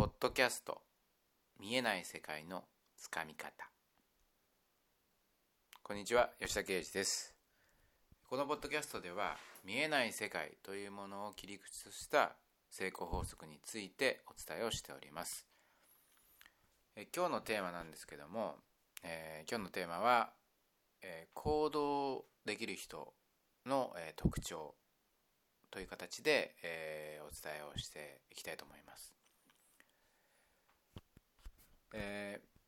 ポッドキャスト。見えない世界のつかみ方。こんにちは吉田圭司です。このポッドキャストでは見えない世界というものを切り口とした成功法則についてお伝えをしております。え今日のテーマなんですけども、えー、今日のテーマは、えー、行動できる人の、えー、特徴という形で、え、お伝えをしていきたいと思います。えー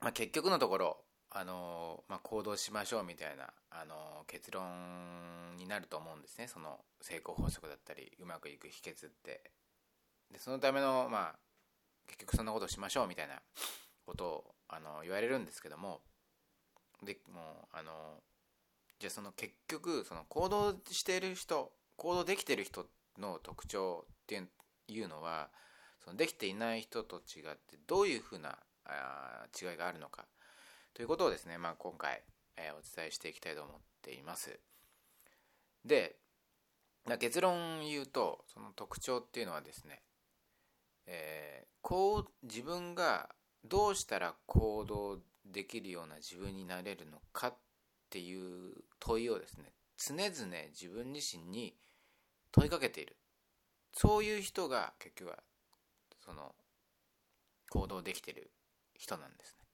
まあ、結局のところ、あのまあ、行動しましょうみたいな、あの結論になると思うんですね。その成功法則だったりうまくいく秘訣って。でそのための、まあ、結局そんなことをしましょうみたいなことをあの言われるんですけどもでもうあのじゃあその結局その行動している人行動できてる人の特徴っていうのはそのできていない人と違ってどういうふうなあ違いがあるのかということをですね、まあ、今回、えー、お伝えしていきたいと思っています。で結論言うとその特徴っていうのはですね、えー、こう自分がどうしたら行動できるような自分になれるのかっていう問いをですね常々自分自身に問いかけているそういう人が結局はその行動できてる人なんですね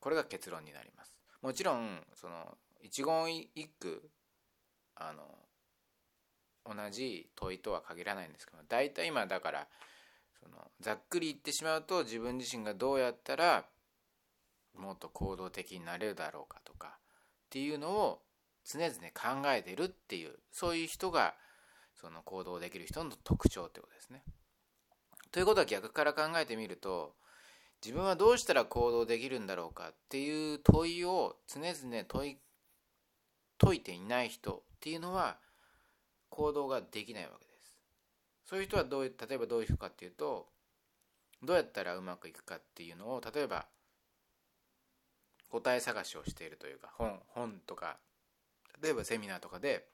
これが結論になりますもちろんその一言一句あの同じ問いとは限らないんですけど大体今だからそのざっくり言ってしまうと自分自身がどうやったらもっと行動的になれるだろうかとかっていうのを常々考えてるっていうそういう人がその行動できる人の特徴ってことですね。ということは逆から考えてみると自分はどうしたら行動できるんだろうかっていう問いを常々問い解いていない人っていうのは行動ができないわけです。そういう人はどう例えばどういう人かっていうとどうやったらうまくいくかっていうのを例えば答え探しをしているというか本本とか例えばセミナーとかで、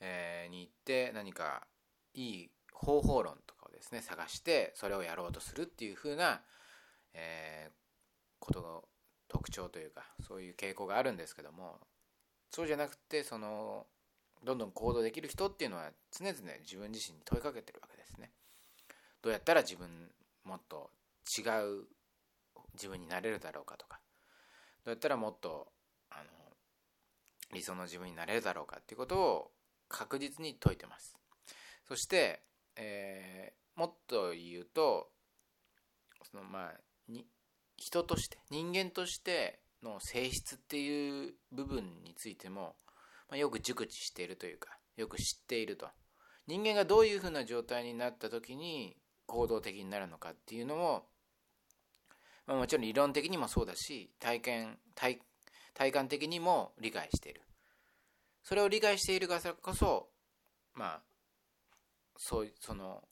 えー、に行って何かいい方法論とかをですね探してそれをやろうとするっていうふうな、えー、ことの特徴というかそういう傾向があるんですけどもそうじゃなくてそのどんどん行動できる人っていうのは常々自分自身に問いかけてるわけですね。どうやったら自分もっと違う自分になれるだろうかとかどうやったらもっとあの理想の自分になれるだろうかっていうことを確実に説いてますそして、えー、もっと言うとそのまあに人として人間としての性質っていう部分についても、まあ、よく熟知しているというかよく知っていると。人間がどういうふうな状態になった時に行動的になるのかっていうのも、まあ、もちろん理論的にもそうだし体験体体感的にも理解している。それを理解しているからこそまあそうその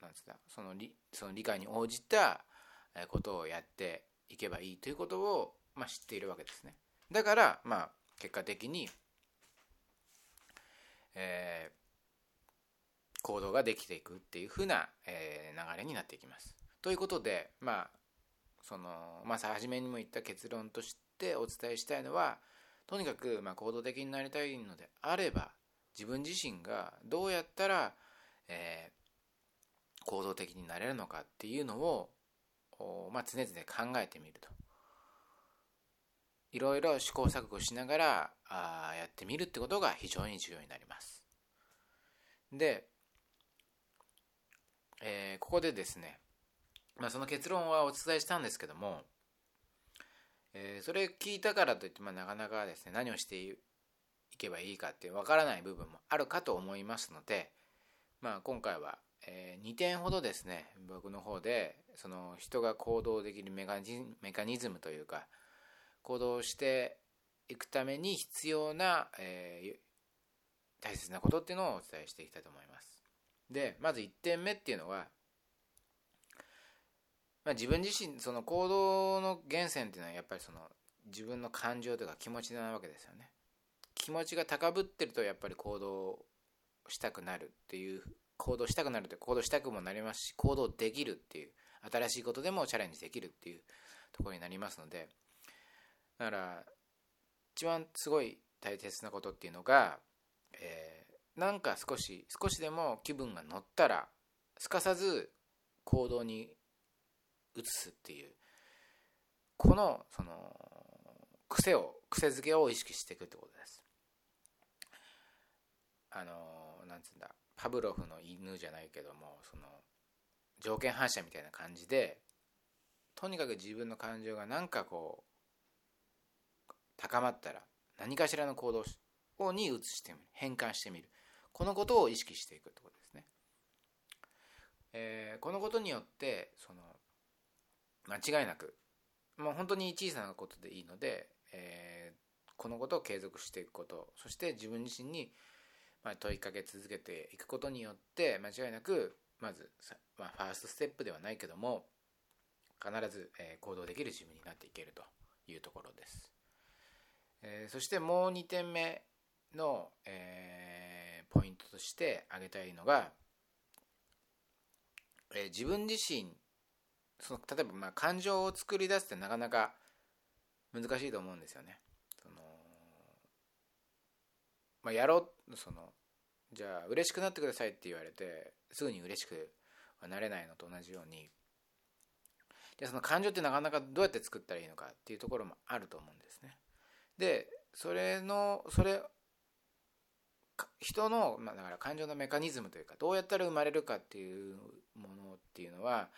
なんつったその理その理解に応じたことをやっていけばいいということを、まあ、知っているわけですね。だからまあ結果的に、えー、行動ができていくっていうふうな、えー、流れになっていきます。ということでまあそのまあ初めにも言った結論としてお伝えしたいのはとにかくまあ行動的になりたいのであれば自分自身がどうやったら、えー、行動的になれるのかっていうのを、まあ、常々考えてみると。いろいろ試行錯誤しながらあやってみるってことが非常に重要になります。で、えー、ここでですね、まあ、その結論はお伝えしたんですけどもえー、それ聞いたからといって、まあ、なかなかですね何をしていけばいいかってわからない部分もあるかと思いますので、まあ、今回は、えー、2点ほどですね僕の方でその人が行動できるメカニズムというか行動していくために必要な、えー、大切なことっていうのをお伝えしていきたいと思います。でまず1点目っていうのはまあ、自分自身その行動の源泉っていうのはやっぱりその自分の感情というか気持ちなわけですよね気持ちが高ぶってるとやっぱり行動したくなるっていう行動したくなると行動したくもなりますし行動できるっていう新しいことでもチャレンジできるっていうところになりますのでだから一番すごい大切なことっていうのが、えー、なんか少し少しでも気分が乗ったらすかさず行動に移すっていうこのその癖を癖づけを意識していくってことです。あのなんつうんだパブロフの犬じゃないけどもその条件反射みたいな感じでとにかく自分の感情が何かこう高まったら何かしらの行動をに移してみる変換してみる。このことを意識していくってことですね、えー、このことによってその間違いなくもう本当に小さなことでいいので、えー、このことを継続していくことそして自分自身にまあ問いかけ続けていくことによって間違いなくまず、まあ、ファーストステップではないけども必ず、え行動できる自分になっていけるというところです、え、そしてもう2点目の、え、ポイントとして挙げたいのが、え、自分自身その例えばまあ感情を作り出すってなかなか難しいと思うんですよね。そのまあ、やろうそのじゃあ嬉しくなってくださいって言われてすぐに嬉しくはなれないのと同じようにでその感情ってなかなかどうやって作ったらいいのかっていうところもあると思うんですね。でそれのそれ人の、まあ、だから感情のメカニズムというかどうやったら生まれるかっていうものっていうのは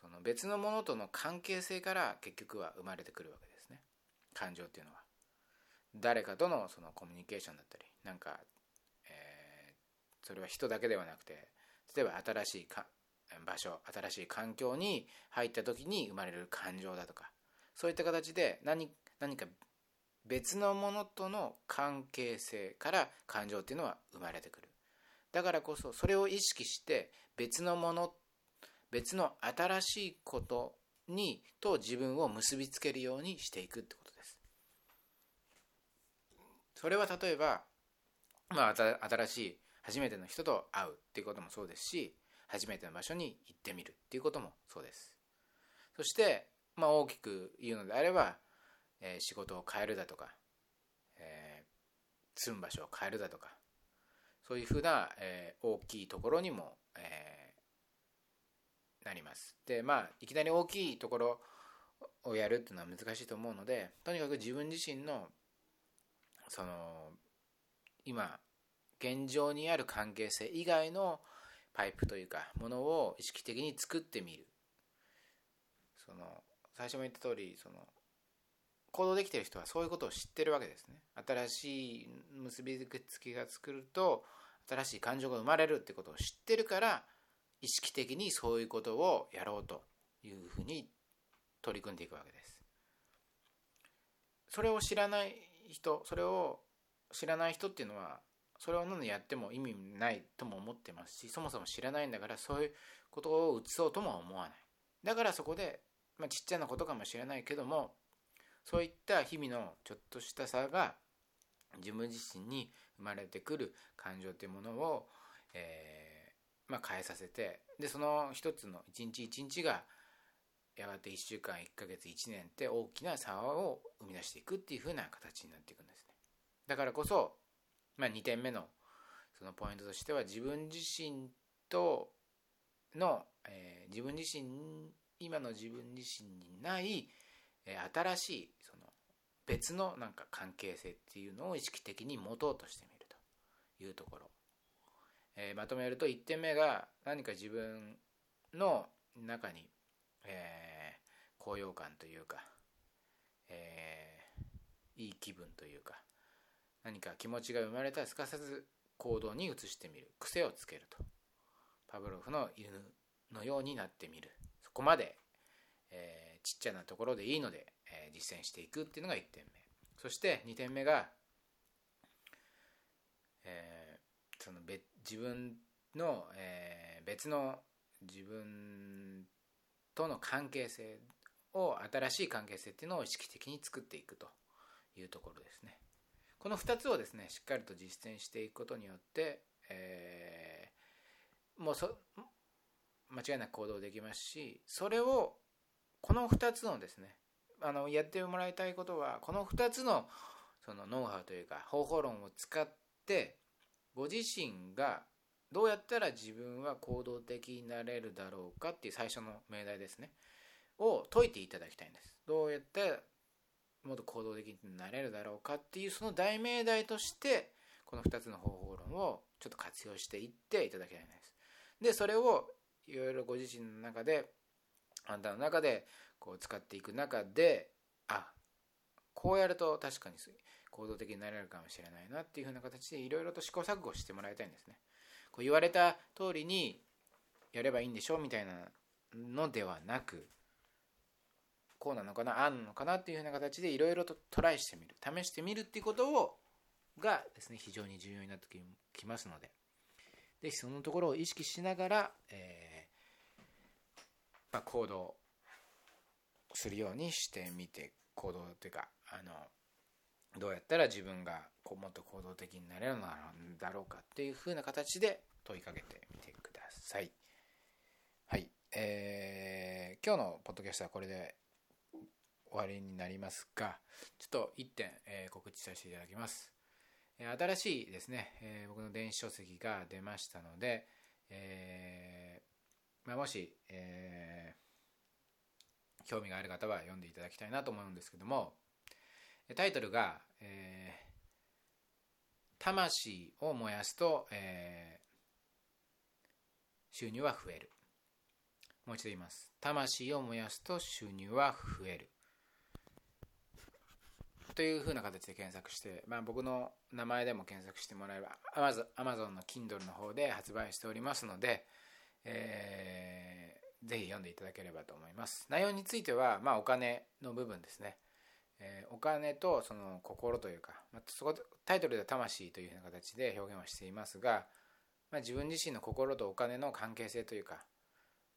その別のものとの関係性から結局は生まれてくるわけですね感情っていうのは誰かとのそのコミュニケーションだったりなんか、それは人だけではなくて例えば新しいか場所新しい環境に入った時に生まれる感情だとかそういった形で何何か別のものとの関係性から感情っていうのは生まれてくる。だからこそそれを意識して別のもの別の新しいことにと自分を結びつけるようにしていくってことです。それは例えば、まあ、新しい初めての人と会うっていうこともそうですし初めての場所に行ってみるっていうこともそうです。そして、まあ、大きく言うのであれば、えー、仕事を変えるだとか、えー、住む場所を変えるだとかそういうふうな、えー、大きいところにも、えなります。でまあいきなり大きいところをやるっていうのは難しいと思うのでとにかく自分自身のその今現状にある関係性以外のパイプというかものを意識的に作ってみる。その最初も言った通りその行動できてる人はそういうことを知ってるわけですね。新しい結びつきが作ると新しい感情が生まれるってことを知ってるから意識的にそういうことをやろうというふうに取り組んでいくわけです。それを知らない人それを知らない人っていうのはそれを何でやっても意味ないとも思ってますしそもそも知らないんだからそういうことを移そうとも思わない。だからそこで、まあ、ちっちゃなことかもしれないけどもそういった日々のちょっとした差が自分自身に生まれてくる感情というものを、えー、まあ、変えさせてでその一つの一日一日がやがて1週間1ヶ月1年って大きな差を生み出していくっていう風な形になっていくんですね。だからこそまあ、2点目のそのポイントとしては自分自身との、えー、自分自身今の自分自身にない、えー、新しいその別のなんか関係性っていうのを意識的に持とうとしてみると。いうところ、えー、まとめると1点目が何か自分の中に、えー、高揚感というか、えー、いい気分というか何か気持ちが生まれたらすかさず行動に移してみる。癖をつけると。パブロフの犬のようになってみる。そこまで、えー、ちっちゃなところでいいので、えー、実践していくっていうのが1点目。そして2点目が、えー、その別自分の、え、別の自分との関係性を新しい関係性っていうのを意識的に作っていくというところですね。この2つをですねしっかりと実践していくことによって、えー、もうそ間違いなく行動できますしそれをこの2つのですねあのやってもらいたいことはこの2つのそのノウハウというか方法論を使ってご自身がどうやったら自分は行動的になれるだろうかっていう最初の命題ですね。を解いていただきたいんです。どうやってもっと行動的になれるだろうかっていうその大命題としてこの2つの方法論をちょっと活用していっていただきたいです。でそれをいろいろご自身の中であんたの中でこう使っていく中であこうやると確かに行動的になれるかもしれないなっていうふうな形でいろいろと試行錯誤してもらいたいんですね。こう言われた通りにやればいいんでしょうみたいなのではなくこうなのかなあんのかなっていうふうな形でいろいろとトライしてみる試してみるっていうことをがですね非常に重要になってきますのでぜひそのところを意識しながら、えーまあ、行動するようにしてみて行動というかあのどうやったら自分がこうもっと行動的になれるのだろうかっていうふうな形で問いかけてみてください。はい、えー、今日のポッドキャストはこれで終わりになりますが、ちょっと1点、えー、告知させていただきます。新しいですね、えー、僕の電子書籍が出ましたので、えーまあ、もし、えー、興味がある方は読んでいただきたいなと思うんですけども、タイトルが、えー、魂を燃やすと、えー、収入は増える。もう一度言います。魂を燃やすと収入は増える。というふうな形で検索して、まあ、僕の名前でも検索してもらえば Amazon の Kindle の方で発売しておりますので、えー、ぜひ読んでいただければと思います。内容については、まあ、お金の部分ですね。えー、お金とその心というか、まあ、そこタイトルでは魂というような形で表現をしていますが、まあ、自分自身の心とお金の関係性というか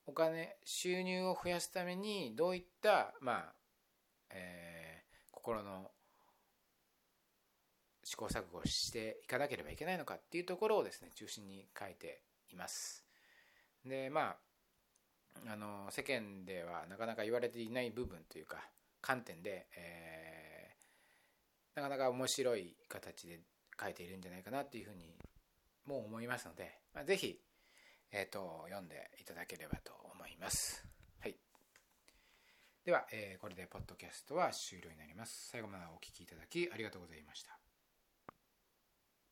お金収入を増やすためにどういった、まあえー、心の試行錯誤していかなければいけないのかっていうところをですね中心に書いています。でまああの世間ではなかなか言われていない部分というか観点で、えー、なかなか面白い形で書いているんじゃないかなっていうふうにも思いますので、まあ、ぜひ、えーと、読んでいただければと思います。はい、では、えー、これでポッドキャストは終了になります。最後までお聴きいただきありがとうございました。